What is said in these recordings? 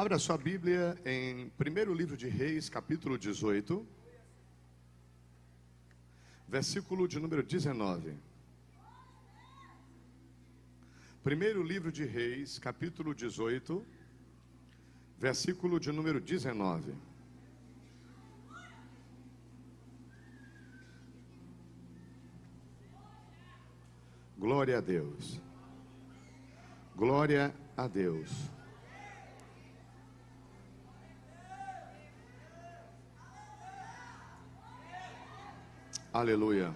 Abra sua Bíblia em primeiro livro de Reis, capítulo 18, versículo de número 19. Primeiro livro de Reis, capítulo 18, versículo de número 19. Glória a Deus. Glória a Deus. Aleluia.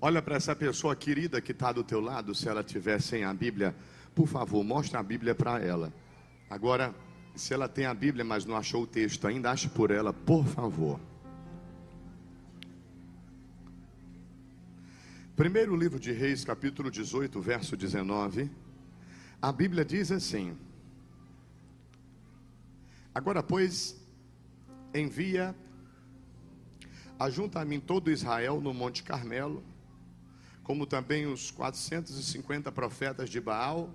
Olha para essa pessoa querida que está do teu lado, se ela tiver sem a Bíblia, por favor, mostre a Bíblia para ela. Agora, se ela tem a Bíblia, mas não achou o texto ainda, ache por ela, por favor. Primeiro livro de Reis, capítulo 18, verso 19. A Bíblia diz assim: Agora, pois, envia, ajunta a mim todo Israel no Monte Carmelo, como também os 450 profetas de Baal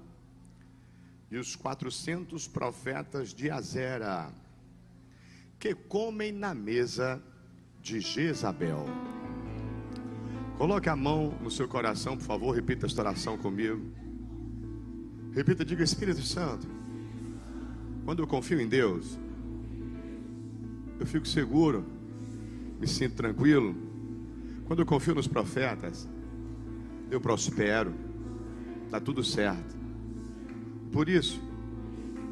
e os 400 profetas de Azera, que comem na mesa de Jezabel. Coloque a mão no seu coração, por favor, repita esta oração comigo. Repita, diga Espírito Santo. Quando eu confio em Deus, eu fico seguro, me sinto tranquilo. Quando eu confio nos profetas, eu prospero, está tudo certo. Por isso,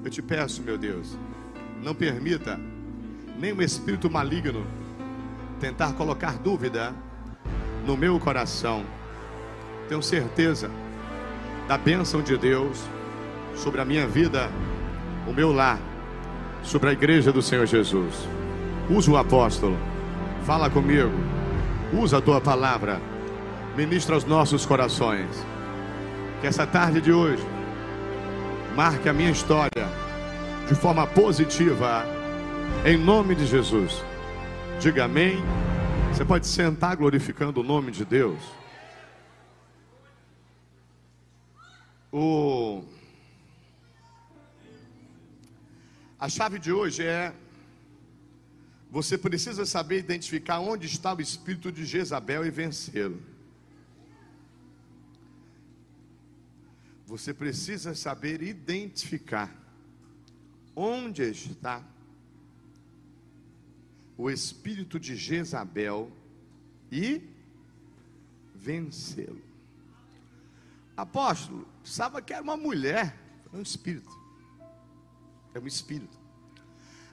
eu te peço, meu Deus, não permita nenhum espírito maligno tentar colocar dúvida no meu coração. Tenho certeza da bênção de Deus sobre a minha vida, o meu lar, sobre a igreja do Senhor Jesus. Usa o apóstolo, fala comigo, usa a tua palavra, ministra aos nossos corações. Que essa tarde de hoje marque a minha história de forma positiva, em nome de Jesus. Diga amém. Você pode sentar glorificando o nome de Deus. O... A chave de hoje é: você precisa saber identificar onde está o espírito de Jezabel e vencê-lo. Você precisa saber identificar onde está o espírito de Jezabel e vencê-lo. Apóstolo, sabe que era uma mulher, é um espírito. É um espírito.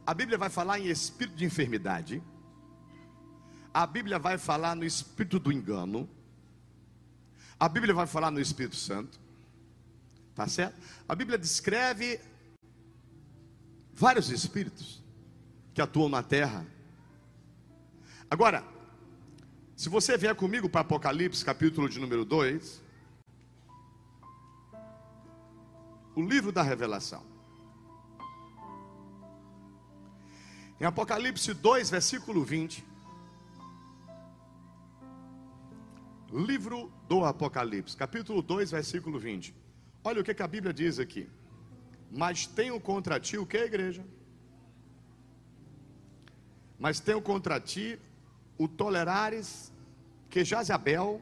A Bíblia vai falar em espírito de enfermidade. A Bíblia vai falar no espírito do engano. A Bíblia vai falar no Espírito Santo. Tá certo? A Bíblia descreve vários espíritos que atuam na terra. Agora, se você vier comigo para Apocalipse, capítulo de número 2, o livro da revelação. Em Apocalipse 2, versículo 20. Livro do Apocalipse, capítulo 2, versículo 20. Olha o que, que a Bíblia diz aqui. Mas tenho contra ti o que, igreja? Mas tenho contra ti o tolerares que Jazabel,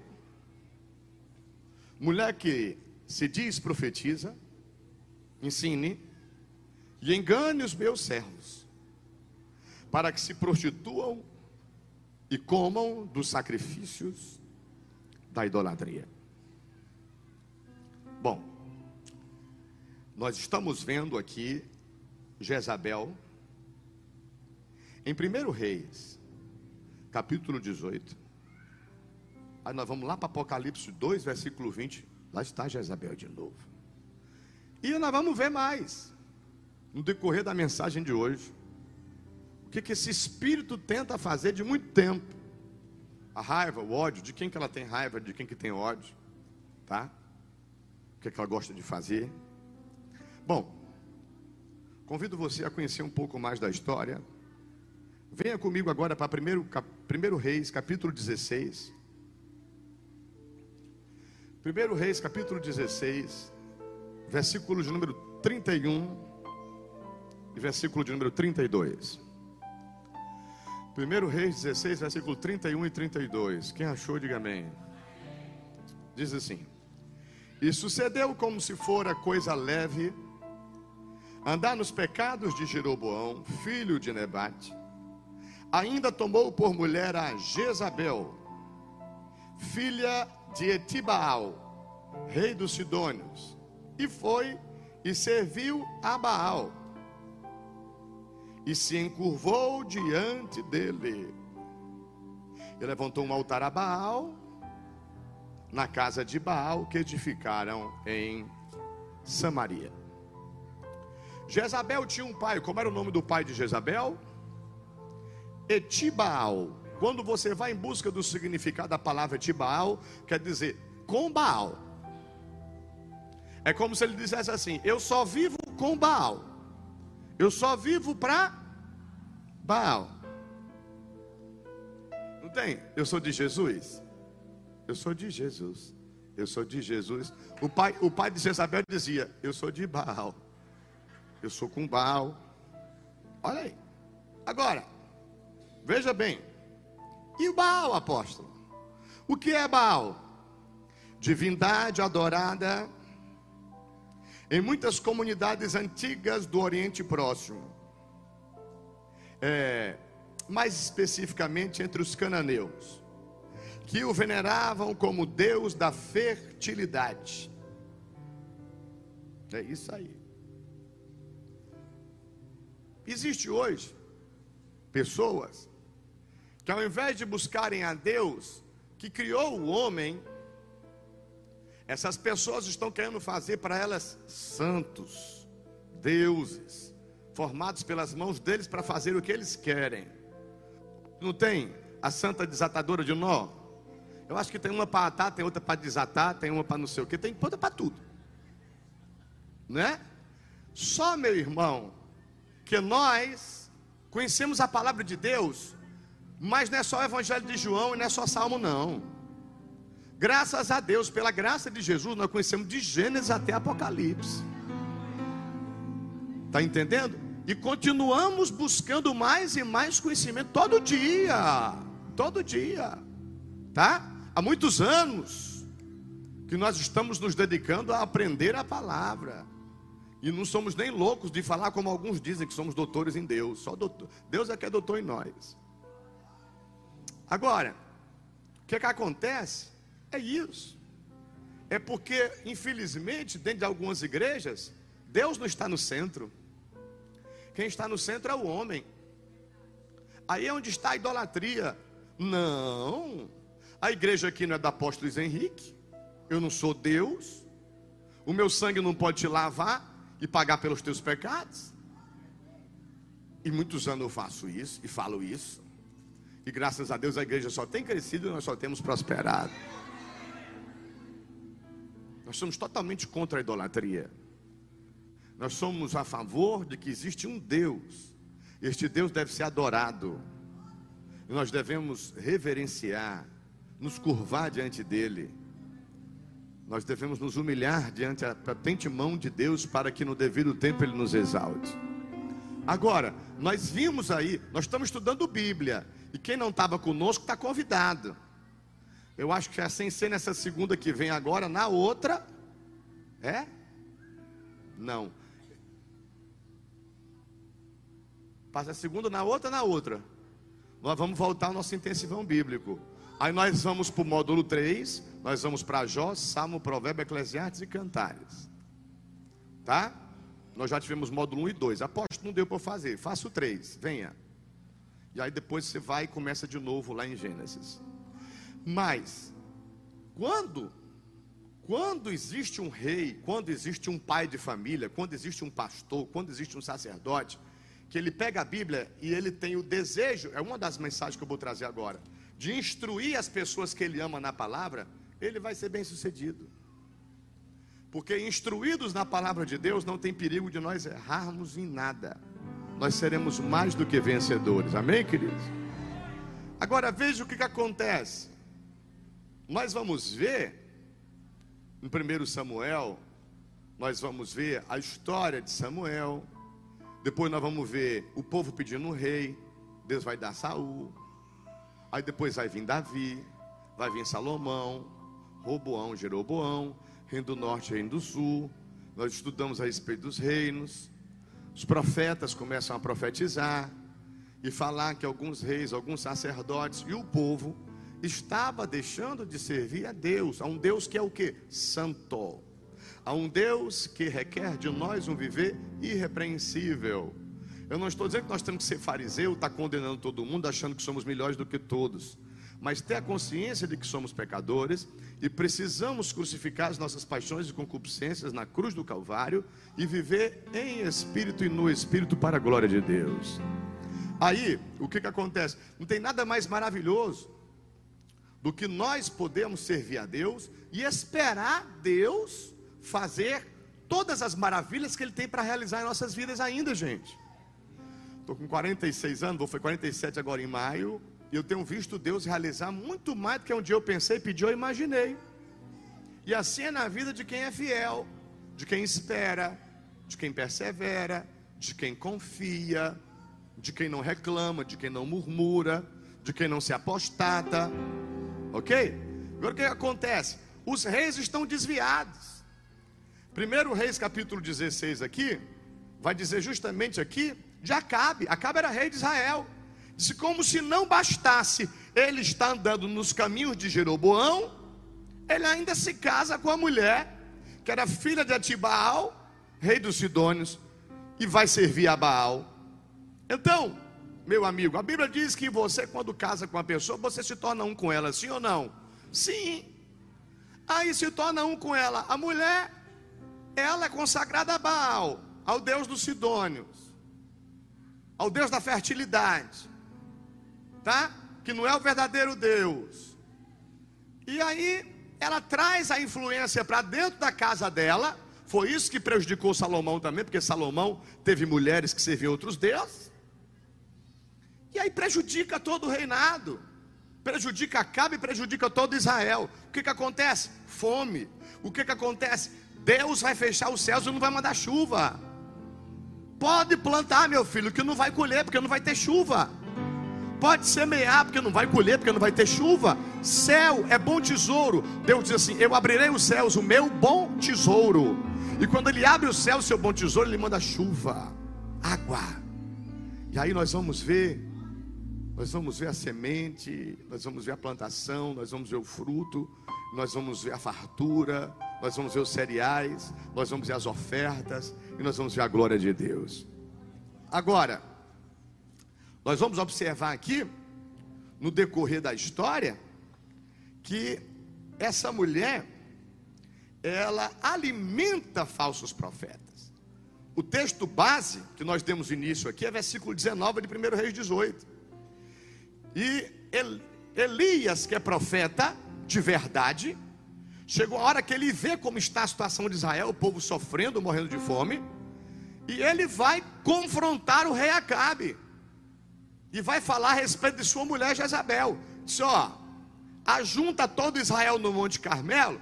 mulher que se diz profetiza, ensine e engane os meus servos, para que se prostituam e comam dos sacrifícios da idolatria. Bom, nós estamos vendo aqui Jezabel em 1 Reis, capítulo 18. Aí nós vamos lá para Apocalipse 2, versículo 20. Lá está Jezabel de novo. E nós vamos ver mais no decorrer da mensagem de hoje. O que, que esse espírito tenta fazer de muito tempo. A raiva, o ódio, de quem que ela tem raiva, de quem que tem ódio, tá? O que, que ela gosta de fazer. Bom, convido você a conhecer um pouco mais da história. Venha comigo agora para 1 Reis, capítulo 16. 1 Reis, capítulo 16, versículo de número 31 e versículo de número 32. 1 Reis 16, versículo 31 e 32. Quem achou, diga amém. Diz assim: E sucedeu como se fora coisa leve andar nos pecados de Jeroboão, filho de Nebate. Ainda tomou por mulher a Jezabel, filha de Etibaal, rei dos Sidônios, e foi e serviu a Baal, e se encurvou diante dele. E levantou um altar a Baal, na casa de Baal, que edificaram em Samaria. Jezabel tinha um pai, como era o nome do pai de Jezabel? Etibaal. Quando você vai em busca do significado da palavra Etibaal, quer dizer com Baal. É como se ele dissesse assim: Eu só vivo com Baal. Eu só vivo para Baal. Não tem? Eu sou de Jesus. Eu sou de Jesus. Eu sou de Jesus. O pai, o pai de Jezabel dizia: Eu sou de Baal eu sou com Baal. Olha aí. Agora, veja bem. E o Baal, apóstolo? O que é Baal? Divindade adorada em muitas comunidades antigas do Oriente Próximo. É, mais especificamente entre os cananeus, que o veneravam como Deus da fertilidade. É isso aí. Existe hoje pessoas que ao invés de buscarem a Deus que criou o homem, essas pessoas estão querendo fazer para elas santos, deuses, formados pelas mãos deles para fazer o que eles querem. Não tem a santa desatadora de nó? Eu acho que tem uma para atar, tem outra para desatar, tem uma para não sei o que, tem outra para tudo. Né? Só, meu irmão, que nós conhecemos a palavra de Deus, mas não é só o Evangelho de João e não é só Salmo, não. Graças a Deus, pela graça de Jesus, nós conhecemos de Gênesis até Apocalipse. Está entendendo? E continuamos buscando mais e mais conhecimento todo dia. Todo dia. Tá? Há muitos anos que nós estamos nos dedicando a aprender a palavra. E não somos nem loucos de falar como alguns dizem que somos doutores em Deus. Só doutor. Deus é que é doutor em nós. Agora, o que, é que acontece? É isso. É porque, infelizmente, dentro de algumas igrejas, Deus não está no centro. Quem está no centro é o homem. Aí é onde está a idolatria. Não. A igreja aqui não é do apóstolo Henrique. Eu não sou Deus. O meu sangue não pode te lavar e pagar pelos teus pecados. E muitos anos eu faço isso e falo isso. E graças a Deus a igreja só tem crescido e nós só temos prosperado. Nós somos totalmente contra a idolatria. Nós somos a favor de que existe um Deus. Este Deus deve ser adorado. E nós devemos reverenciar, nos curvar diante dele nós devemos nos humilhar diante da patente mão de Deus para que no devido tempo Ele nos exalte. Agora, nós vimos aí, nós estamos estudando Bíblia, e quem não estava conosco está convidado. Eu acho que é sem ser nessa segunda que vem agora, na outra, é? Não. Passa a segunda na outra, na outra. Nós vamos voltar ao nosso intensivão bíblico. Aí nós vamos para o módulo 3, nós vamos para Jó, Salmo, Provérbio, Eclesiastes e Cantares. Tá? Nós já tivemos módulo 1 e 2. Aposto, não deu para fazer. Faça o 3, venha. E aí depois você vai e começa de novo lá em Gênesis. Mas, quando, quando existe um rei, quando existe um pai de família, quando existe um pastor, quando existe um sacerdote, que ele pega a Bíblia e ele tem o desejo, é uma das mensagens que eu vou trazer agora de instruir as pessoas que ele ama na palavra, ele vai ser bem sucedido. Porque instruídos na palavra de Deus, não tem perigo de nós errarmos em nada. Nós seremos mais do que vencedores. Amém, queridos? Agora veja o que, que acontece. Nós vamos ver No 1 Samuel, nós vamos ver a história de Samuel. Depois nós vamos ver o povo pedindo um rei. Deus vai dar Saul. Aí depois vai vir Davi, vai vir Salomão, Roboão, Jeroboão, Reino do Norte, Reino do Sul. Nós estudamos a respeito dos reinos. Os profetas começam a profetizar e falar que alguns reis, alguns sacerdotes e o povo estava deixando de servir a Deus, a um Deus que é o que? Santo. A um Deus que requer de nós um viver irrepreensível. Eu não estou dizendo que nós temos que ser fariseu, estar tá condenando todo mundo, achando que somos melhores do que todos. Mas ter a consciência de que somos pecadores e precisamos crucificar as nossas paixões e concupiscências na cruz do Calvário e viver em espírito e no espírito para a glória de Deus. Aí, o que, que acontece? Não tem nada mais maravilhoso do que nós podemos servir a Deus e esperar Deus fazer todas as maravilhas que Ele tem para realizar em nossas vidas ainda, gente. Estou com 46 anos, vou foi 47 agora em maio, e eu tenho visto Deus realizar muito mais do que um dia eu pensei, pedi ou imaginei. E assim é na vida de quem é fiel, de quem espera, de quem persevera, de quem confia, de quem não reclama, de quem não murmura, de quem não se apostata. Ok? Agora o que acontece? Os reis estão desviados. Primeiro Reis capítulo 16 aqui, vai dizer justamente aqui de Acabe. Acabe era rei de Israel. Disse como se não bastasse ele estar andando nos caminhos de Jeroboão, ele ainda se casa com a mulher que era filha de Atibaal, rei dos Sidônios, e vai servir a Baal. Então, meu amigo, a Bíblia diz que você, quando casa com uma pessoa, você se torna um com ela, sim ou não? Sim. Aí se torna um com ela. A mulher, ela é consagrada a Baal, ao Deus dos Sidônios, ao Deus da fertilidade, tá? Que não é o verdadeiro Deus. E aí ela traz a influência para dentro da casa dela. Foi isso que prejudicou Salomão também, porque Salomão teve mulheres que serviam outros deuses. E aí prejudica todo o reinado. Prejudica Acabe e prejudica todo Israel. O que, que acontece? Fome. O que, que acontece? Deus vai fechar os céus e não vai mandar chuva. Pode plantar, meu filho, que não vai colher, porque não vai ter chuva. Pode semear, porque não vai colher, porque não vai ter chuva. Céu é bom tesouro. Deus diz assim: Eu abrirei os céus, o meu bom tesouro. E quando Ele abre o céu, o seu bom tesouro, Ele manda chuva, água. E aí nós vamos ver nós vamos ver a semente, nós vamos ver a plantação, nós vamos ver o fruto, nós vamos ver a fartura, nós vamos ver os cereais, nós vamos ver as ofertas e nós vamos ver a glória de Deus. Agora, nós vamos observar aqui, no decorrer da história, que essa mulher, ela alimenta falsos profetas. O texto base que nós demos início aqui é versículo 19 de 1 Reis 18. E Elias, que é profeta de verdade, chegou a hora que ele vê como está a situação de Israel, o povo sofrendo, morrendo de fome, e ele vai confrontar o rei Acabe. E vai falar a respeito de sua mulher Jezabel. Diz: ó, ajunta todo Israel no Monte Carmelo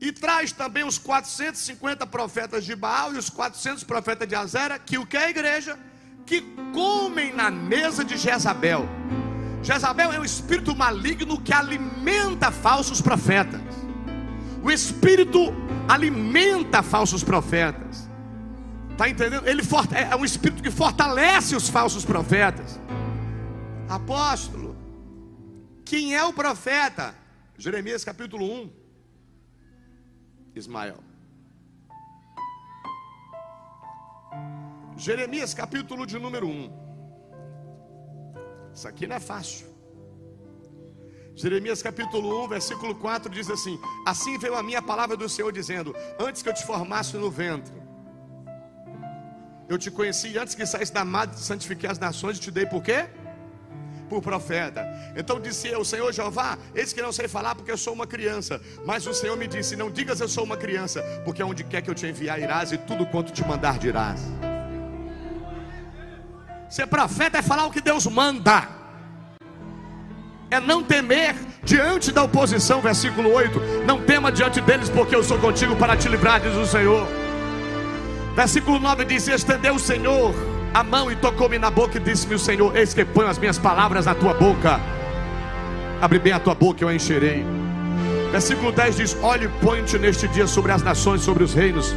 e traz também os 450 profetas de Baal e os 400 profetas de Azera, que o que é a igreja? Que comem na mesa de Jezabel. Jezabel é um espírito maligno que alimenta falsos profetas. O espírito alimenta falsos profetas. Está entendendo? Ele é um espírito que fortalece os falsos profetas. Apóstolo, quem é o profeta? Jeremias capítulo 1. Ismael. Jeremias capítulo de número 1. Isso aqui não é fácil. Jeremias capítulo 1, versículo 4 diz assim: Assim veio a minha palavra do Senhor dizendo: Antes que eu te formasse no ventre, eu te conheci antes que saísse da madre, santifiquei as nações e te dei por quê? Por profeta. Então disse eu, Senhor Jeová, eis que não sei falar porque eu sou uma criança. Mas o Senhor me disse: Não digas eu sou uma criança, porque onde quer que eu te enviar irás e tudo quanto te mandar dirás. Ser profeta é falar o que Deus manda. É não temer diante da oposição, versículo 8: Não tema diante deles, porque eu sou contigo para te livrar, diz o Senhor. Versículo 9 diz: Estendeu o Senhor a mão e tocou-me na boca e disse-me o Senhor: Eis que ponho as minhas palavras na tua boca. Abre bem a tua boca e eu a encherei. Versículo 10 diz: Olhe, põe-te neste dia sobre as nações, sobre os reinos.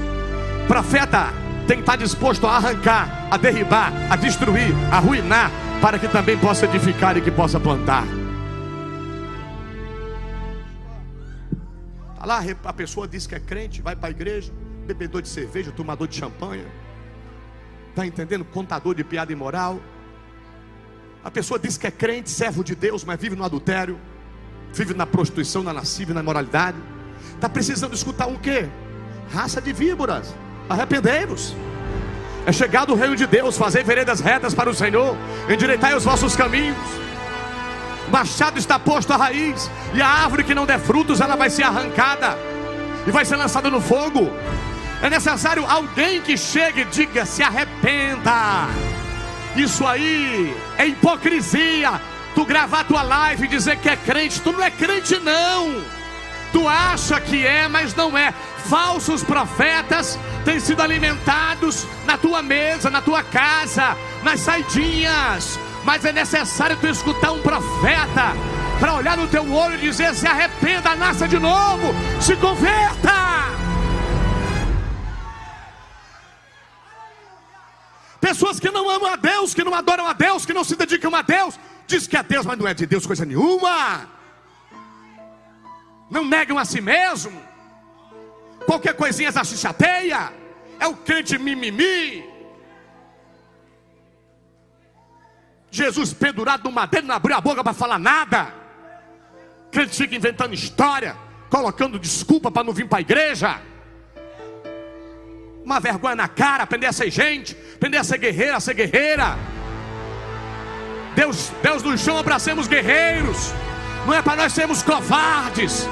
Profeta tem que estar disposto a arrancar, a derribar, a destruir, a arruinar, para que também possa edificar e que possa plantar. Tá lá, a pessoa diz que é crente, vai para a igreja, bebedor de cerveja, tomador de champanhe. Está entendendo? Contador de piada imoral. A pessoa diz que é crente, servo de Deus, mas vive no adultério, vive na prostituição, na lascívia, na imoralidade. Está precisando escutar um quê? Raça de víboras. Arrependei-vos. É chegado o reino de Deus, fazer veredas retas para o Senhor, endireitai os vossos caminhos. Machado está posto à raiz, e a árvore que não der frutos, ela vai ser arrancada e vai ser lançada no fogo. É necessário alguém que chegue e diga: se arrependa. Isso aí é hipocrisia. Tu gravar tua live e dizer que é crente, tu não é crente, não. Tu acha que é, mas não é. Falsos profetas têm sido alimentados na tua mesa, na tua casa, nas saidinhas. Mas é necessário tu escutar um profeta para olhar no teu olho e dizer: se arrependa, nasça de novo, se converta. Pessoas que não amam a Deus, que não adoram a Deus, que não se dedicam a Deus, diz que é Deus, mas não é de Deus coisa nenhuma. Não negam a si mesmo. Qualquer coisinha já se chateia. É o crente mimimi. Jesus pendurado no madeiro, não abriu a boca para falar nada. Crente fica inventando história, colocando desculpa para não vir para a igreja uma vergonha na cara, aprender a ser gente, aprender a ser guerreira, a ser guerreira. Deus, Deus nos chama para sermos guerreiros, não é para nós sermos covardes,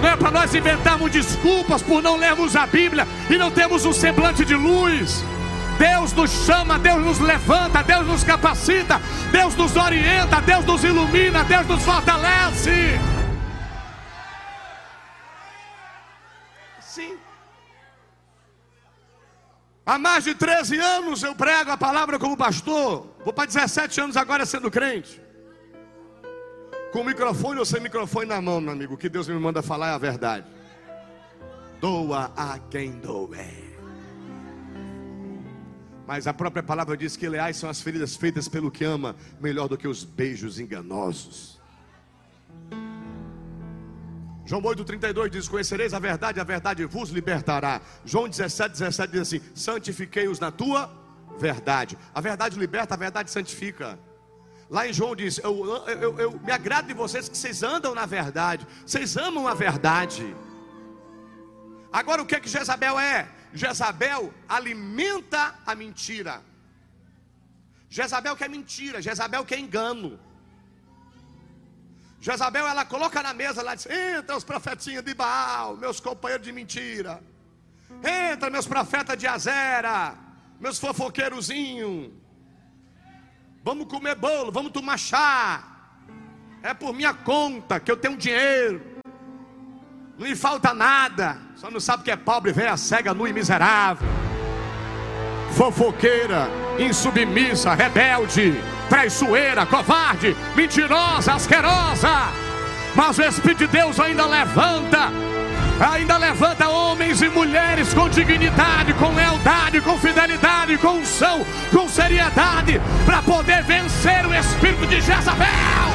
não é para nós inventarmos desculpas por não lermos a Bíblia e não termos um semblante de luz. Deus nos chama, Deus nos levanta, Deus nos capacita, Deus nos orienta, Deus nos ilumina, Deus nos fortalece. Sim. Há mais de 13 anos eu prego a palavra como pastor. Vou para 17 anos agora sendo crente. Com microfone ou sem microfone na mão, meu amigo. O que Deus me manda falar é a verdade. Doa a quem doer. Mas a própria palavra diz que leais são as feridas feitas pelo que ama, melhor do que os beijos enganosos. João 8,32 diz: Conhecereis a verdade, a verdade vos libertará. João 17, 17 diz assim: Santifiquei-os na tua verdade. A verdade liberta, a verdade santifica. Lá em João diz: eu, eu, eu, me agrado de vocês que vocês andam na verdade, vocês amam a verdade. Agora o que é que Jezabel é? Jezabel alimenta a mentira. Jezabel quer mentira, Jezabel quer engano. Jezabel, ela coloca na mesa, ela diz: entra os profetinhos de Baal, meus companheiros de mentira. Entra meus profetas de Azera, meus fofoqueirozinhos. Vamos comer bolo, vamos tomar chá. É por minha conta que eu tenho dinheiro. Não me falta nada. Só não sabe que é pobre, velha, cega, nu e miserável. Fofoqueira, insubmissa, rebelde traiçoeira, covarde, mentirosa, asquerosa. Mas o Espírito de Deus ainda levanta, ainda levanta homens e mulheres com dignidade, com lealdade, com fidelidade, com unção, com seriedade, para poder vencer o espírito de Jezabel.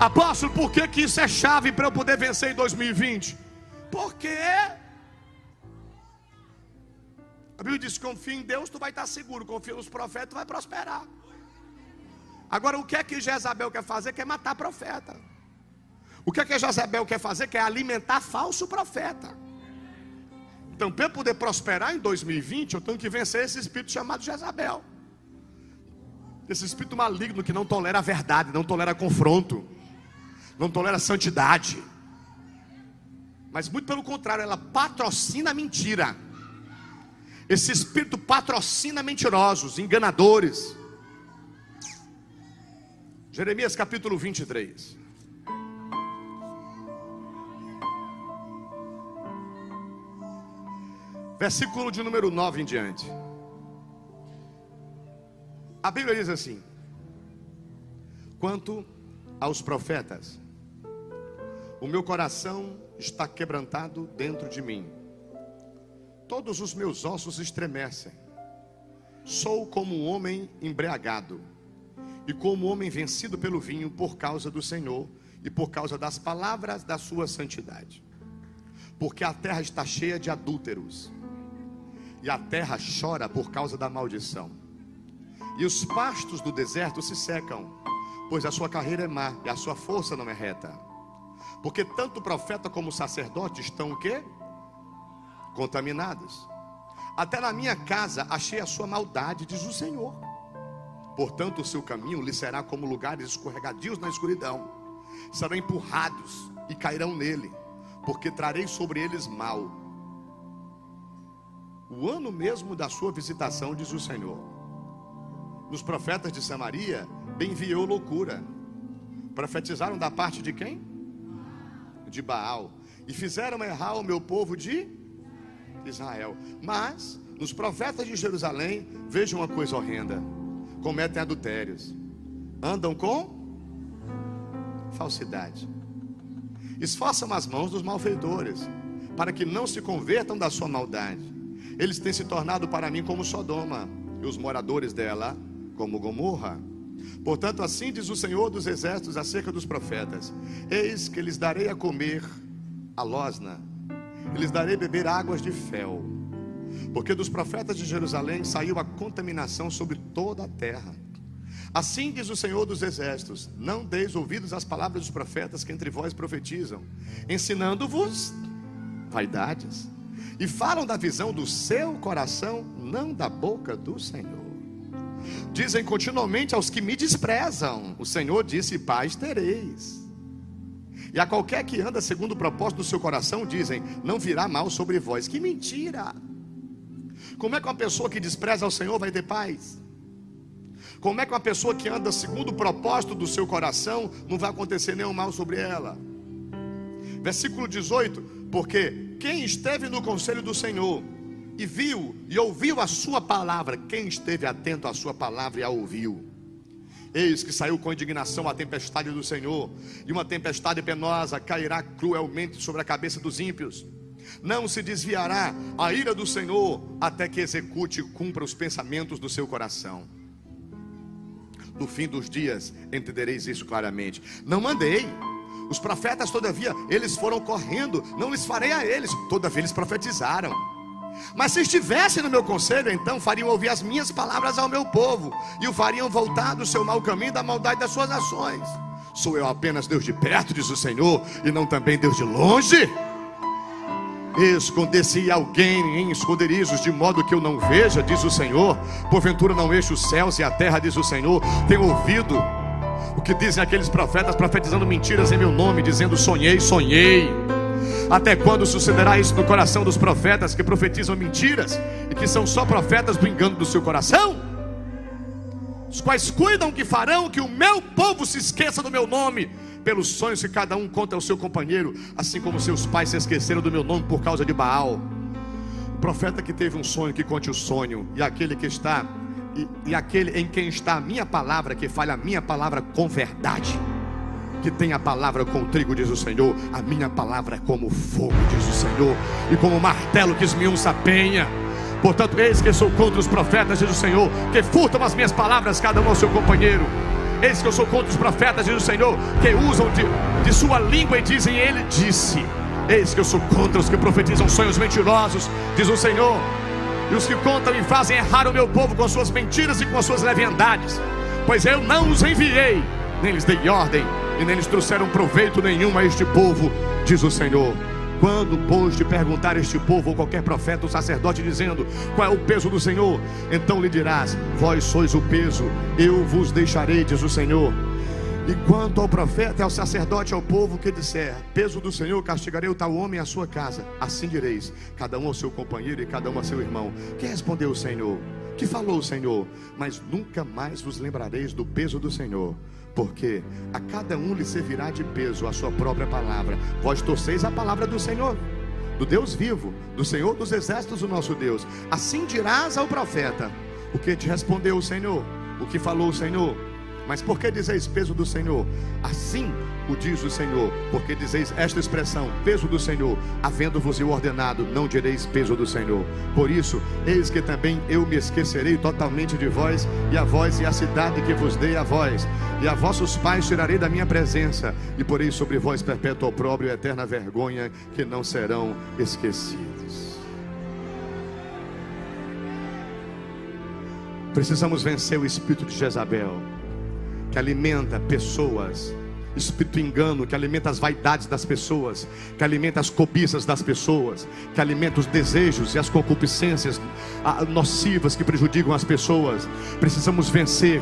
Apóstolo, por que, que isso é chave para eu poder vencer em 2020? Porque a Bíblia diz: confia em Deus, tu vai estar seguro. Confia nos profetas, tu vai prosperar. Agora, o que é que Jezabel quer fazer? Quer matar profeta. O que é que Jezabel quer fazer? Quer alimentar falso profeta. Então, para eu poder prosperar em 2020, eu tenho que vencer esse espírito chamado Jezabel. Esse espírito maligno que não tolera a verdade, não tolera confronto, não tolera santidade. Mas muito pelo contrário, ela patrocina a mentira. Esse espírito patrocina mentirosos, enganadores. Jeremias capítulo 23. Versículo de número 9 em diante. A Bíblia diz assim: Quanto aos profetas, o meu coração está quebrantado dentro de mim, todos os meus ossos estremecem. Sou como um homem embriagado, e como um homem vencido pelo vinho por causa do Senhor e por causa das palavras da sua santidade. Porque a terra está cheia de adúlteros, e a terra chora por causa da maldição. E os pastos do deserto se secam, pois a sua carreira é má e a sua força não é reta. Porque tanto o profeta como o sacerdote estão o quê? Contaminados. Até na minha casa achei a sua maldade, diz o Senhor. Portanto, o seu caminho lhe será como lugares escorregadios na escuridão. Serão empurrados e cairão nele, porque trarei sobre eles mal. O ano mesmo da sua visitação, diz o Senhor. Nos profetas de Samaria, enviou loucura. Profetizaram da parte de quem? de Baal e fizeram errar o meu povo de Israel. Mas nos profetas de Jerusalém, vejam uma coisa horrenda: cometem adultérios, andam com falsidade, esforçam as mãos dos malfeitores, para que não se convertam da sua maldade. Eles têm se tornado para mim como Sodoma, e os moradores dela como Gomorra. Portanto, assim diz o Senhor dos Exércitos acerca dos profetas: Eis que lhes darei a comer a losna, e lhes darei beber águas de fel, porque dos profetas de Jerusalém saiu a contaminação sobre toda a terra. Assim diz o Senhor dos Exércitos: Não deis ouvidos às palavras dos profetas que entre vós profetizam, ensinando-vos vaidades, e falam da visão do seu coração, não da boca do Senhor. Dizem continuamente aos que me desprezam: O Senhor disse: Paz tereis. E a qualquer que anda segundo o propósito do seu coração, dizem: Não virá mal sobre vós. Que mentira! Como é que uma pessoa que despreza ao Senhor vai ter paz? Como é que uma pessoa que anda segundo o propósito do seu coração não vai acontecer nenhum mal sobre ela? Versículo 18: Porque quem esteve no conselho do Senhor e viu e ouviu a sua palavra. Quem esteve atento à sua palavra e a ouviu? Eis que saiu com indignação a tempestade do Senhor, e uma tempestade penosa cairá cruelmente sobre a cabeça dos ímpios. Não se desviará a ira do Senhor até que execute e cumpra os pensamentos do seu coração. No fim dos dias entendereis isso claramente. Não mandei. Os profetas, todavia, eles foram correndo, não lhes farei a eles, todavia eles profetizaram. Mas se estivessem no meu conselho, então fariam ouvir as minhas palavras ao meu povo, e o fariam voltar do seu mau caminho, da maldade das suas ações. Sou eu apenas Deus de perto, diz o Senhor, e não também Deus de longe? Esconder-se alguém em esconderijos, de modo que eu não veja, diz o Senhor. Porventura não enche os céus e a terra, diz o Senhor. Tenho ouvido o que dizem aqueles profetas profetizando mentiras em meu nome, dizendo: sonhei, sonhei. Até quando sucederá isso no coração dos profetas que profetizam mentiras e que são só profetas do engano do seu coração? Os quais cuidam que farão que o meu povo se esqueça do meu nome, pelos sonhos que cada um conta ao seu companheiro, assim como seus pais se esqueceram do meu nome por causa de Baal. O profeta que teve um sonho, que conte o sonho, e aquele que está, e, e aquele em quem está a minha palavra, que fale a minha palavra com verdade que tem a palavra com trigo, diz o Senhor. A minha palavra é como fogo, diz o Senhor, e como martelo que esmiuça a penha. Portanto, eis que sou contra os profetas, diz o Senhor, que furtam as minhas palavras, cada um ao seu companheiro. Eis que eu sou contra os profetas, diz o Senhor, que usam de, de sua língua e dizem: Ele disse. Eis que eu sou contra os que profetizam sonhos mentirosos, diz o Senhor, e os que contam e fazem errar o meu povo com suas mentiras e com as suas leviandades. Pois eu não os enviei, nem lhes dei ordem, e nem lhes trouxeram proveito nenhum a este povo, diz o Senhor. Quando, pois, te perguntar este povo ou qualquer profeta ou sacerdote, dizendo qual é o peso do Senhor, então lhe dirás: Vós sois o peso, eu vos deixarei, diz o Senhor. E quanto ao profeta, ao sacerdote, ao povo que disser: Peso do Senhor, castigarei o tal homem a sua casa. Assim direis: cada um ao seu companheiro e cada um ao seu irmão. Que respondeu o Senhor? Que falou o Senhor? Mas nunca mais vos lembrareis do peso do Senhor porque a cada um lhe servirá de peso a sua própria palavra. Vós torceis a palavra do Senhor, do Deus vivo, do Senhor dos exércitos, o nosso Deus. Assim dirás ao profeta: O que te respondeu o Senhor? O que falou o Senhor? Mas por que dizeis peso do Senhor? Assim o diz o Senhor, porque dizeis esta expressão, peso do Senhor, havendo-vos eu ordenado, não direis peso do Senhor. Por isso, eis que também eu me esquecerei totalmente de vós, e a vós e a cidade que vos dei a vós, e a vossos pais tirarei da minha presença, e porei sobre vós perpétuo opróbrio e eterna vergonha, que não serão esquecidos. Precisamos vencer o espírito de Jezabel, que alimenta pessoas espírito engano que alimenta as vaidades das pessoas, que alimenta as cobiças das pessoas, que alimenta os desejos e as concupiscências ah, nocivas que prejudicam as pessoas. Precisamos vencer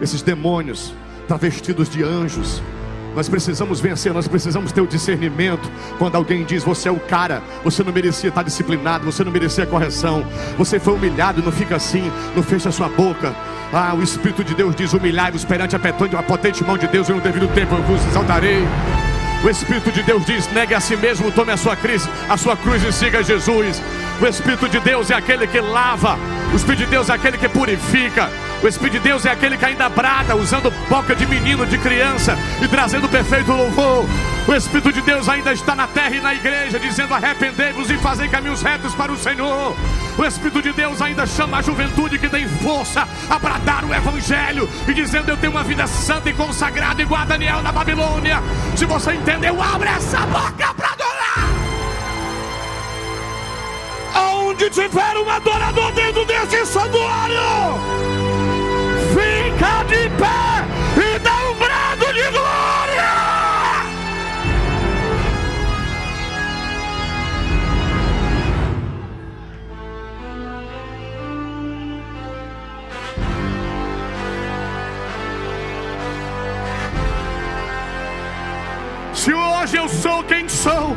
esses demônios travestidos de anjos. Nós precisamos vencer, nós precisamos ter o discernimento. Quando alguém diz, você é o cara, você não merecia estar disciplinado, você não merecia correção, você foi humilhado, não fica assim, não fecha a sua boca. Ah, o Espírito de Deus diz: humilhai-vos perante a potente mão de Deus, e no devido tempo eu vos exaltarei. O Espírito de Deus diz: negue a si mesmo, tome a sua cruz, a sua cruz e siga Jesus. O Espírito de Deus é aquele que lava, o Espírito de Deus é aquele que purifica. O Espírito de Deus é aquele que ainda brada, usando boca de menino, de criança e trazendo perfeito louvor. O Espírito de Deus ainda está na terra e na igreja, dizendo: arrependei-vos e fazei caminhos retos para o Senhor. O Espírito de Deus ainda chama a juventude que tem força a bradar o Evangelho e dizendo: Eu tenho uma vida santa e consagrada, igual a Daniel na Babilônia. Se você entendeu, abre essa boca para adorar. Aonde tiver um adorador dentro desse santuário fica de pé e dá um brado de glória. Se hoje eu sou quem sou,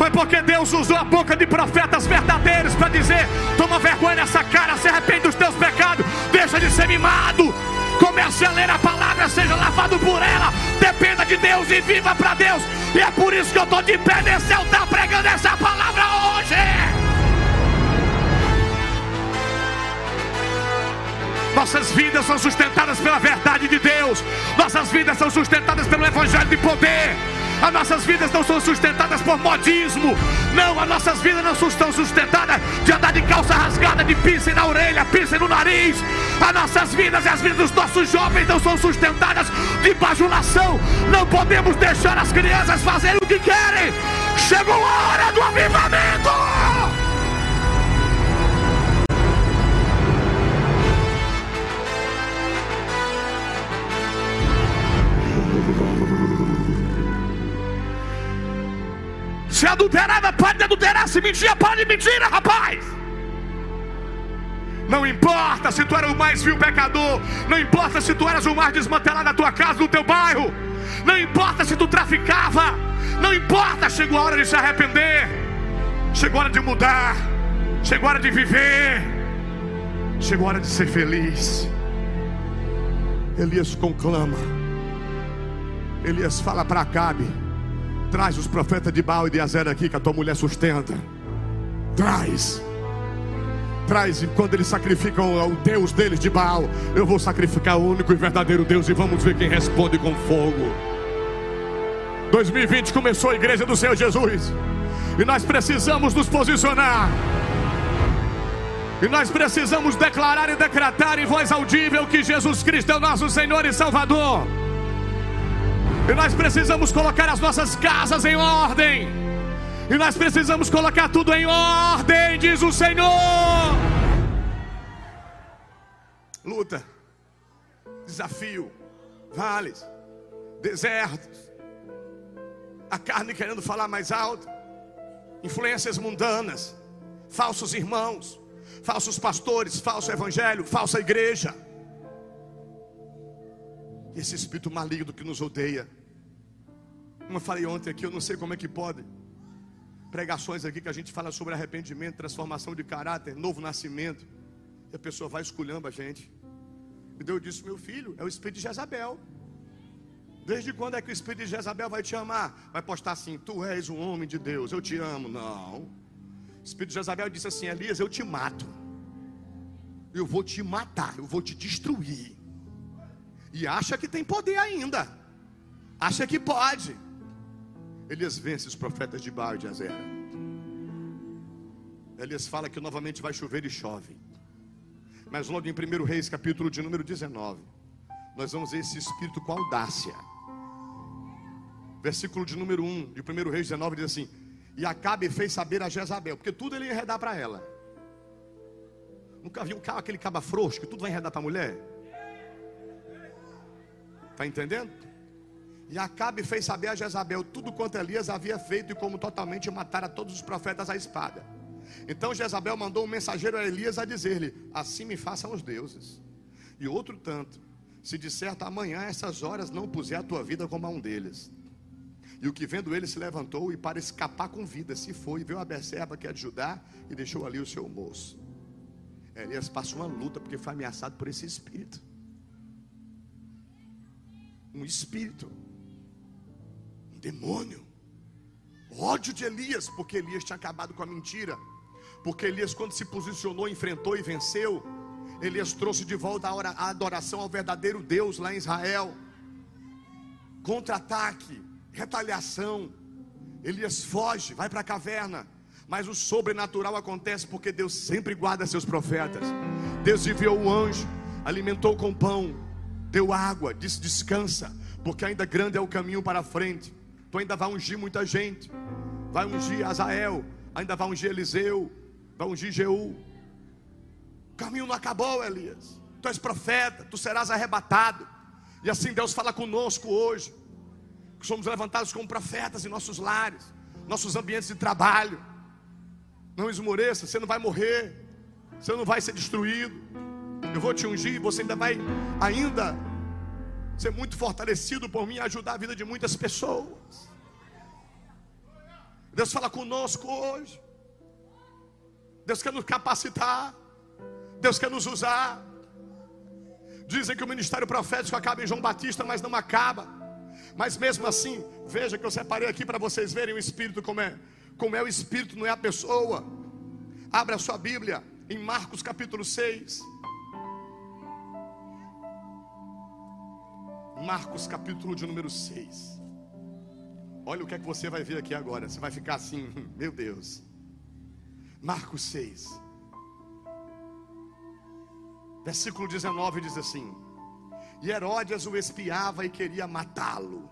foi porque Deus usou a boca de profetas verdadeiros para dizer: toma vergonha nessa cara, se arrepende dos teus pecados, deixa de ser mimado. Comece a ler a palavra, seja lavado por ela, dependa de Deus e viva para Deus. E é por isso que eu estou de pé nesse altar pregando essa palavra hoje. Nossas vidas são sustentadas pela verdade de Deus. Nossas vidas são sustentadas pelo Evangelho de poder. As nossas vidas não são sustentadas por modismo. Não, as nossas vidas não estão sustentadas de andar de calça rasgada, de piercing na orelha, piercing no nariz. As nossas vidas e as vidas dos nossos jovens não são sustentadas de bajulação. Não podemos deixar as crianças fazerem o que querem. Chegou a hora do avivamento. Se adulterada, pode adulterar. Se mentir, pode mentir, rapaz. Não importa se tu era o mais vil pecador. Não importa se tu eras o mais desmantelado da tua casa, do teu bairro. Não importa se tu traficava. Não importa. Chegou a hora de se arrepender. Chegou a hora de mudar. Chegou a hora de viver. Chegou a hora de ser feliz. Elias conclama. Elias fala para Acabe Traz os profetas de Baal e de Azer aqui que a tua mulher sustenta. Traz. Traz, e quando eles sacrificam o Deus deles de Baal, eu vou sacrificar o único e verdadeiro Deus e vamos ver quem responde com fogo. 2020 começou a igreja do Senhor Jesus. E nós precisamos nos posicionar. E nós precisamos declarar e decretar em voz audível que Jesus Cristo é o nosso Senhor e Salvador. E nós precisamos colocar as nossas casas em ordem. E nós precisamos colocar tudo em ordem, diz o Senhor. Luta, desafio, vales, desertos, a carne querendo falar mais alto, influências mundanas, falsos irmãos, falsos pastores, falso evangelho, falsa igreja. Esse espírito maligno que nos odeia como eu falei ontem aqui, eu não sei como é que pode. Pregações aqui que a gente fala sobre arrependimento, transformação de caráter, novo nascimento. E a pessoa vai escolhendo a gente. E Deus disse: Meu filho, é o espírito de Jezabel. Desde quando é que o espírito de Jezabel vai te amar? Vai postar assim: Tu és um homem de Deus, eu te amo. Não. O espírito de Jezabel disse assim: Elias, eu te mato. Eu vou te matar, eu vou te destruir. E acha que tem poder ainda. Acha que pode. Elias vence os profetas de Baal e de Azera. Elias fala que novamente vai chover e chove. Mas logo em 1 Reis, capítulo de número 19, nós vamos ver esse espírito com audácia. Versículo de número 1 de 1 Reis 19 diz assim: E Acabe fez saber a Jezabel, porque tudo ele ia enredar para ela. Nunca viu aquele caba frouxo que tudo vai enredar para a mulher? Está entendendo? E Acabe fez saber a Jezabel tudo quanto Elias havia feito e como totalmente matara todos os profetas à espada. Então Jezabel mandou um mensageiro a Elias a dizer-lhe: Assim me façam os deuses. E outro tanto, se certo amanhã essas horas não puser a tua vida como a um deles. E o que vendo ele se levantou e para escapar com vida se foi, viu a Beceba que é de Judá e deixou ali o seu moço. Elias passou uma luta porque foi ameaçado por esse espírito. Um espírito, demônio, ódio de Elias, porque Elias tinha acabado com a mentira. Porque Elias, quando se posicionou, enfrentou e venceu, Elias trouxe de volta a adoração ao verdadeiro Deus lá em Israel. Contra-ataque, retaliação. Elias foge, vai para a caverna. Mas o sobrenatural acontece porque Deus sempre guarda seus profetas. Deus enviou o anjo, alimentou com pão, deu água, disse: descansa, porque ainda grande é o caminho para a frente. Tu ainda vai ungir muita gente, vai ungir Azael, ainda vai ungir Eliseu, vai ungir Jeú. O caminho não acabou, Elias. Tu és profeta, tu serás arrebatado. E assim Deus fala conosco hoje. Que somos levantados como profetas em nossos lares, nossos ambientes de trabalho. Não esmoreça, você não vai morrer, você não vai ser destruído. Eu vou te ungir, você ainda vai ainda ser muito fortalecido por mim e ajudar a vida de muitas pessoas. Deus fala conosco hoje. Deus quer nos capacitar. Deus quer nos usar. Dizem que o ministério profético acaba em João Batista, mas não acaba. Mas mesmo assim, veja que eu separei aqui para vocês verem o Espírito como é. Como é o Espírito, não é a pessoa. Abra a sua Bíblia em Marcos capítulo 6. Marcos capítulo de número 6. Olha o que é que você vai ver aqui agora. Você vai ficar assim, meu Deus. Marcos 6, versículo 19 diz assim: E Herodes o espiava e queria matá-lo,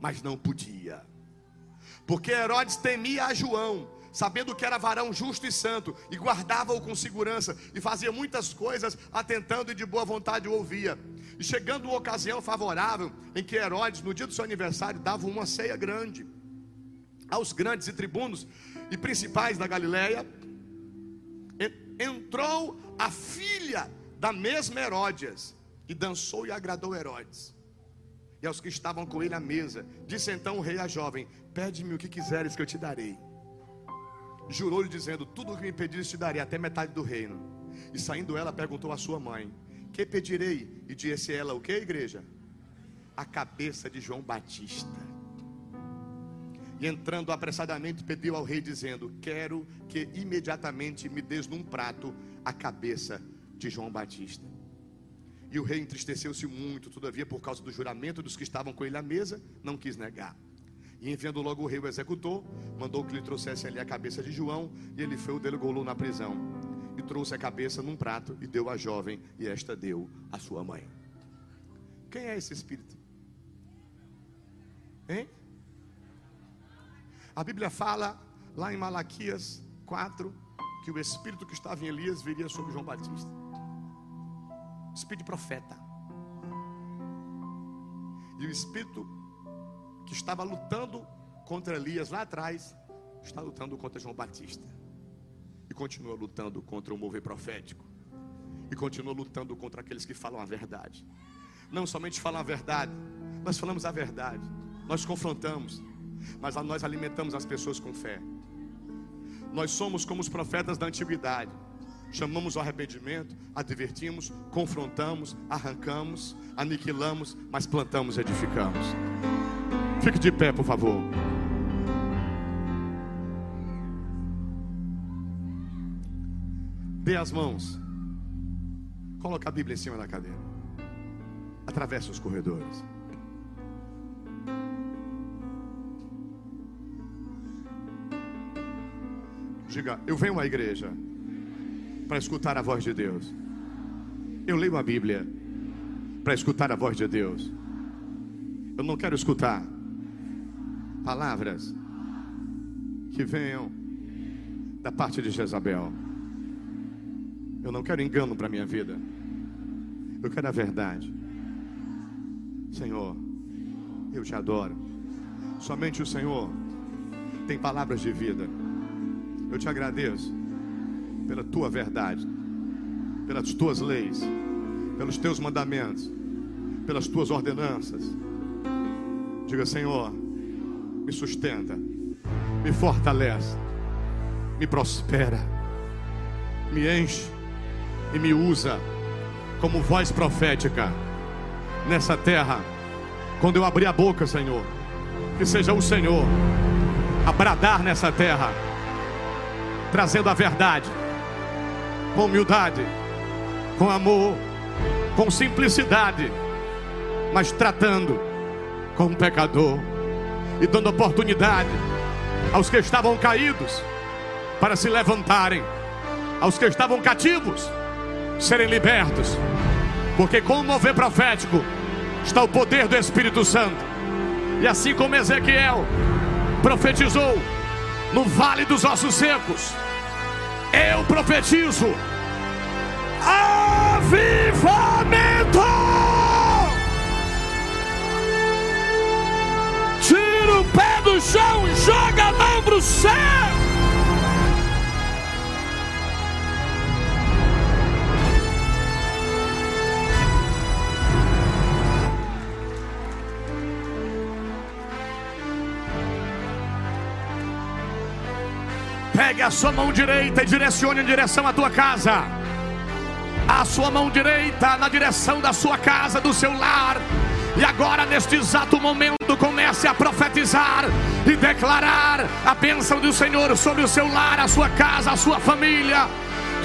mas não podia, porque Herodes temia a João, sabendo que era varão justo e santo, e guardava-o com segurança, e fazia muitas coisas, atentando e de boa vontade o ouvia. E chegando uma ocasião favorável, em que Herodes, no dia do seu aniversário, dava uma ceia grande aos grandes e tribunos e principais da Galileia, entrou a filha da mesma Herodes e dançou e agradou Herodes. E aos que estavam com ele à mesa, disse então o rei à jovem: Pede-me o que quiseres que eu te darei. Jurou-lhe dizendo: Tudo o que me pedires te darei, até metade do reino. E saindo ela, perguntou à sua mãe: Que pedirei? E disse ela: O que, igreja? A cabeça de João Batista. E entrando apressadamente, pediu ao rei, dizendo: Quero que imediatamente me des num prato a cabeça de João Batista. E o rei entristeceu-se muito, todavia, por causa do juramento dos que estavam com ele à mesa, não quis negar. E enviando logo o rei o executor, mandou que lhe trouxesse ali a cabeça de João, e ele foi o delegou na prisão. E trouxe a cabeça num prato e deu à jovem, e esta deu à sua mãe. Quem é esse espírito? Hein? A Bíblia fala lá em Malaquias 4 que o espírito que estava em Elias viria sobre João Batista. Espírito profeta. E o espírito que estava lutando contra Elias lá atrás, está lutando contra João Batista. Continua lutando contra o mover profético. E continua lutando contra aqueles que falam a verdade. Não somente falam a verdade, nós falamos a verdade. Nós confrontamos, mas nós alimentamos as pessoas com fé. Nós somos como os profetas da antiguidade. chamamos ao arrependimento, advertimos, confrontamos, arrancamos, aniquilamos, mas plantamos e edificamos. Fique de pé, por favor. Dê as mãos. Coloque a Bíblia em cima da cadeira. Atravesse os corredores. Diga, eu venho à igreja para escutar a voz de Deus. Eu leio a Bíblia para escutar a voz de Deus. Eu não quero escutar palavras que venham da parte de Jezabel. Eu não quero engano para minha vida. Eu quero a verdade. Senhor, eu te adoro. Somente o Senhor tem palavras de vida. Eu te agradeço pela tua verdade, pelas tuas leis, pelos teus mandamentos, pelas tuas ordenanças. Diga, Senhor, me sustenta, me fortalece, me prospera, me enche e me usa como voz profética nessa terra. Quando eu abrir a boca, Senhor, que seja o Senhor a bradar nessa terra, trazendo a verdade com humildade, com amor, com simplicidade, mas tratando com um pecador e dando oportunidade aos que estavam caídos para se levantarem, aos que estavam cativos serem libertos, porque com o mover profético está o poder do Espírito Santo, e assim como Ezequiel profetizou no vale dos ossos secos eu profetizo avivamento. Tira o pé do chão e joga a mão para o céu. A sua mão direita e direcione em direção à tua casa. A sua mão direita na direção da sua casa, do seu lar. E agora, neste exato momento, comece a profetizar e declarar a bênção do Senhor sobre o seu lar, a sua casa, a sua família.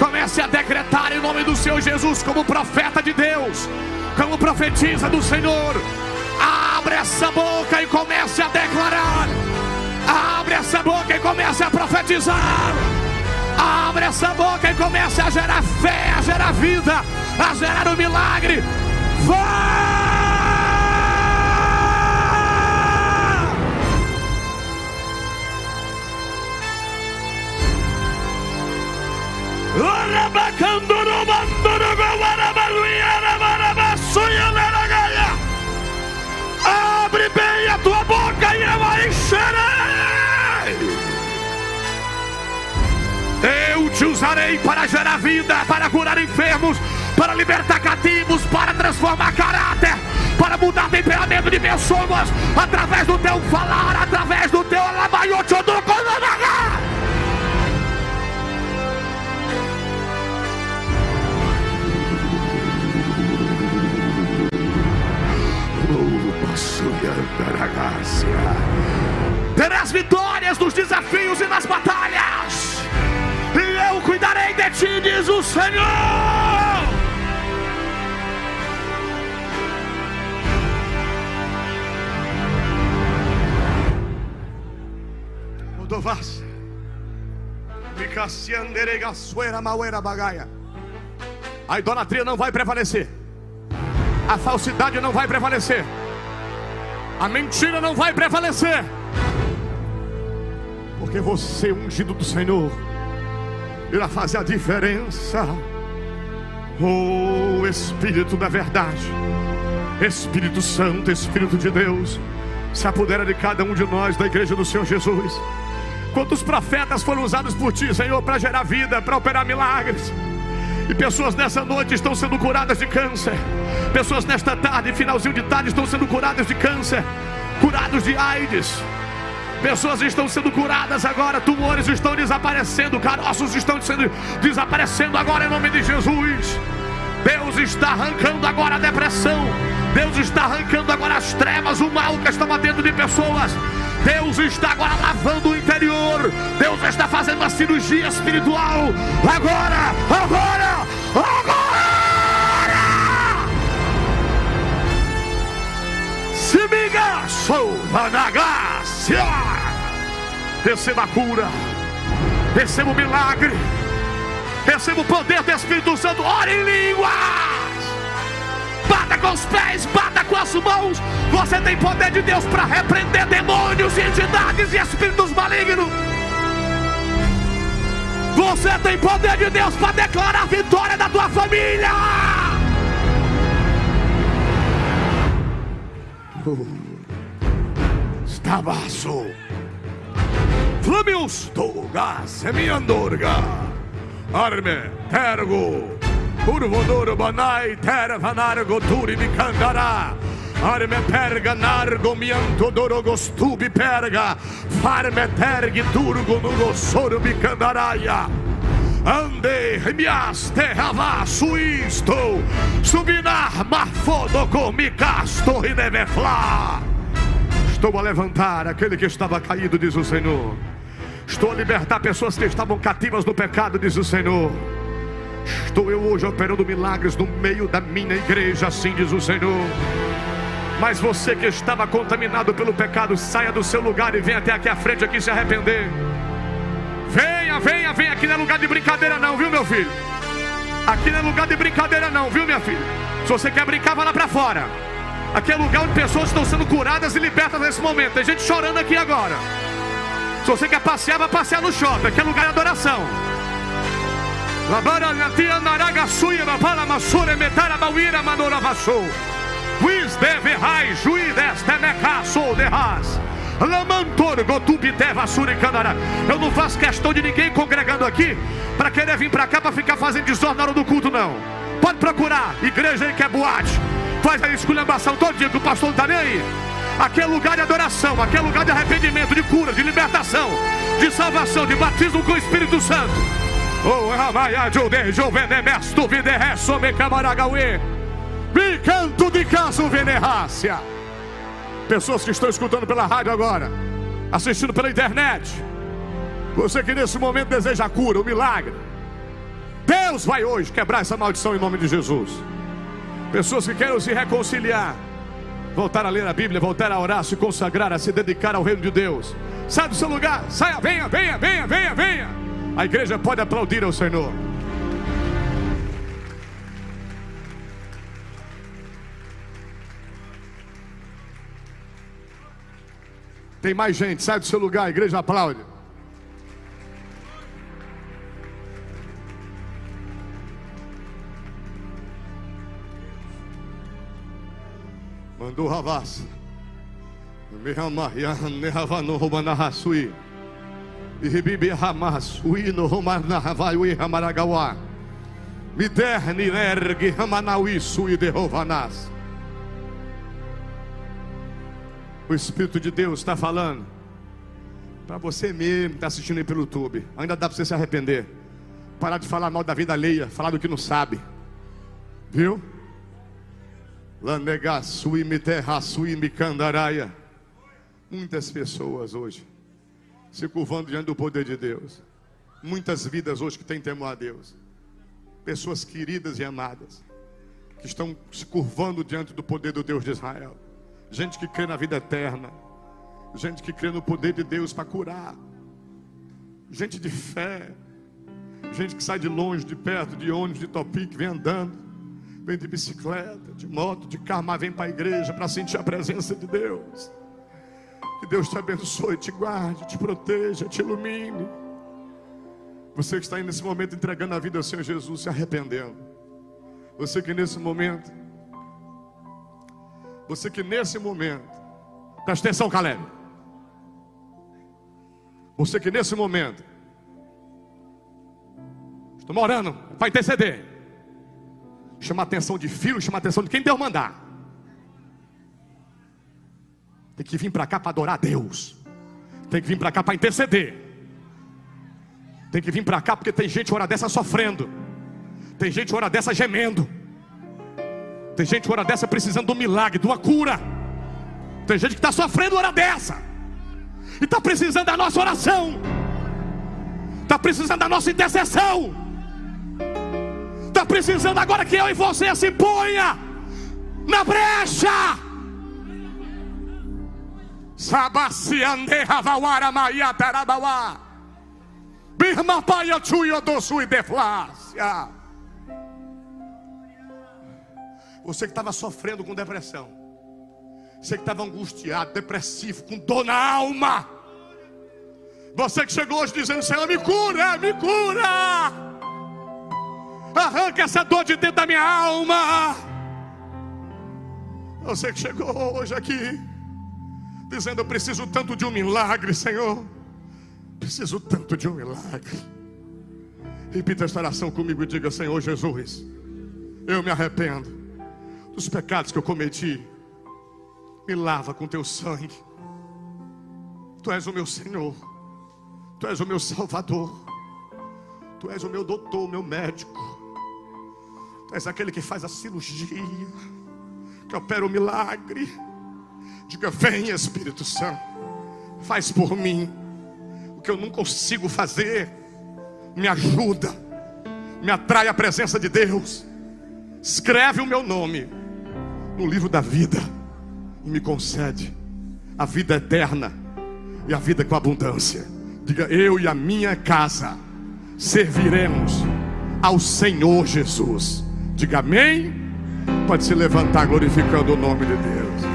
Comece a decretar em nome do Senhor Jesus, como profeta de Deus, como profetiza do Senhor. Abre essa boca e comece a declarar. Abre essa boca e comece a profetizar. Abre essa boca e comece a gerar fé, a gerar vida, a gerar o um milagre. Vai! Abre para gerar vida, para curar enfermos, para libertar cativos, para transformar caráter, para mudar temperamento de pessoas, através do teu falar, através do teu. Terás vitórias nos desafios e nas batalhas ti, diz o Senhor. A idolatria não vai prevalecer, a falsidade não vai prevalecer, a mentira não vai prevalecer, porque você é ungido do Senhor irá fazer a diferença. Oh Espírito da verdade, Espírito Santo, Espírito de Deus, se apodera de cada um de nós da igreja do Senhor Jesus. Quantos profetas foram usados por ti, Senhor, para gerar vida, para operar milagres? E pessoas nessa noite estão sendo curadas de câncer. Pessoas nesta tarde, finalzinho de tarde, estão sendo curadas de câncer, curados de AIDS, Pessoas estão sendo curadas agora, tumores estão desaparecendo, caroços estão sendo desaparecendo agora em nome de Jesus. Deus está arrancando agora a depressão. Deus está arrancando agora as trevas, o mal que estava dentro de pessoas. Deus está agora lavando o interior. Deus está fazendo uma cirurgia espiritual. Agora, agora, agora. Se miga, sou vanagácia. Receba a cura. Receba o milagre. Receba o poder do Espírito Santo. Ore em línguas bata com os pés, bata com as mãos. Você tem poder de Deus para repreender demônios, entidades e espíritos malignos. Você tem poder de Deus para declarar a vitória da tua família. Estabaço. Flamius, Toga, Semiandorga, Arme, Tergo. Urvodoro banai terra vanargo turi mi candara. Arme perga nargo mianto dorogo stubi perga. Farme tergi turgo nugo soro mi candaraia. Ande mias terra suisto. Subinar mafodo mi casto e nevefla. Estou a levantar aquele que estava caído, diz o Senhor. Estou a libertar pessoas que estavam cativas no pecado, diz o Senhor. Estou eu hoje operando milagres no meio da minha igreja, assim diz o Senhor. Mas você que estava contaminado pelo pecado, saia do seu lugar e venha até aqui à frente aqui se arrepender. Venha, venha, venha. Aqui não é lugar de brincadeira, não, viu, meu filho? Aqui não é lugar de brincadeira, não, viu, minha filha? Se você quer brincar, vá lá para fora. Aqui é lugar onde pessoas estão sendo curadas e libertas nesse momento. Tem gente chorando aqui agora. Se você quer passear, vá passear no shopping. Aqui é lugar de adoração. Rai. Eu não faço questão de ninguém congregando aqui para querer vir para cá para ficar fazendo desordem na hora do culto, não. Pode procurar, igreja aí que é boate. Faz a esculhambação todo dia que o pastor não está nem aí. Aqui é lugar de adoração, aqui é lugar de arrependimento, de cura, de libertação, de salvação, de batismo com o Espírito Santo. Oh, Videresso, me camaragaue. Me canto de caso venerácia. Pessoas que estão escutando pela rádio agora, assistindo pela internet. Você que nesse momento deseja a cura, o milagre. Deus vai hoje quebrar essa maldição em nome de Jesus. Pessoas que querem se reconciliar, voltar a ler a Bíblia, voltar a orar, se consagrar, a se dedicar ao reino de Deus. Sai do seu lugar, saia, venha, venha, venha, venha, venha. A igreja pode aplaudir ao Senhor. Tem mais gente, sai do seu lugar, a igreja aplaude. Amar, ya ne havano roubando a e rebibe Hamas, o hino Romarnahavai, o Ramaragawa, Miderni ergue Ramanaui, sui de Rovanas. O Espírito de Deus está falando para você mesmo que está assistindo aí pelo YouTube. Ainda dá para você se arrepender. Parar de falar mal da vida alheia, falar do que não sabe. Viu? Muitas pessoas hoje se curvando diante do poder de Deus. Muitas vidas hoje que têm temor a Deus. Pessoas queridas e amadas. Que estão se curvando diante do poder do Deus de Israel. Gente que crê na vida eterna. Gente que crê no poder de Deus para curar. Gente de fé. Gente que sai de longe, de perto, de ônibus, de topic, vem andando. Vem de bicicleta, de moto, de carro, mas vem para a igreja para sentir a presença de Deus. Que Deus te abençoe, te guarde, te proteja, te ilumine. Você que está aí nesse momento entregando a vida ao Senhor Jesus, se arrependendo. Você que nesse momento, você que nesse momento, presta atenção, Caleb. Você que nesse momento, estou orando, vai interceder. Chama a atenção de filho, chama a atenção de quem Deus mandar. Tem que vir para cá para adorar a Deus. Tem que vir para cá para interceder. Tem que vir para cá porque tem gente hora dessa sofrendo. Tem gente hora dessa gemendo. Tem gente hora dessa precisando um milagre, de uma cura. Tem gente que está sofrendo hora dessa. E está precisando da nossa oração. Está precisando da nossa intercessão. Está precisando agora que eu e você se ponha na brecha. Você que estava sofrendo com depressão. Você que estava angustiado, depressivo, com dor na alma. Você que chegou hoje dizendo: Senhor, me cura, me cura. Arranca essa dor de dentro da minha alma. Você que chegou hoje aqui, dizendo: Eu preciso tanto de um milagre, Senhor. Preciso tanto de um milagre. Repita esta oração comigo e diga: Senhor Jesus, eu me arrependo dos pecados que eu cometi. Me lava com teu sangue. Tu és o meu Senhor. Tu és o meu Salvador. Tu és o meu doutor, o meu médico. És aquele que faz a cirurgia, que opera o milagre. Diga: Vem, Espírito Santo, faz por mim o que eu não consigo fazer. Me ajuda, me atrai a presença de Deus. Escreve o meu nome no livro da vida e me concede a vida eterna e a vida com abundância. Diga: Eu e a minha casa serviremos ao Senhor Jesus. Diga amém. Pode se levantar glorificando o nome de Deus.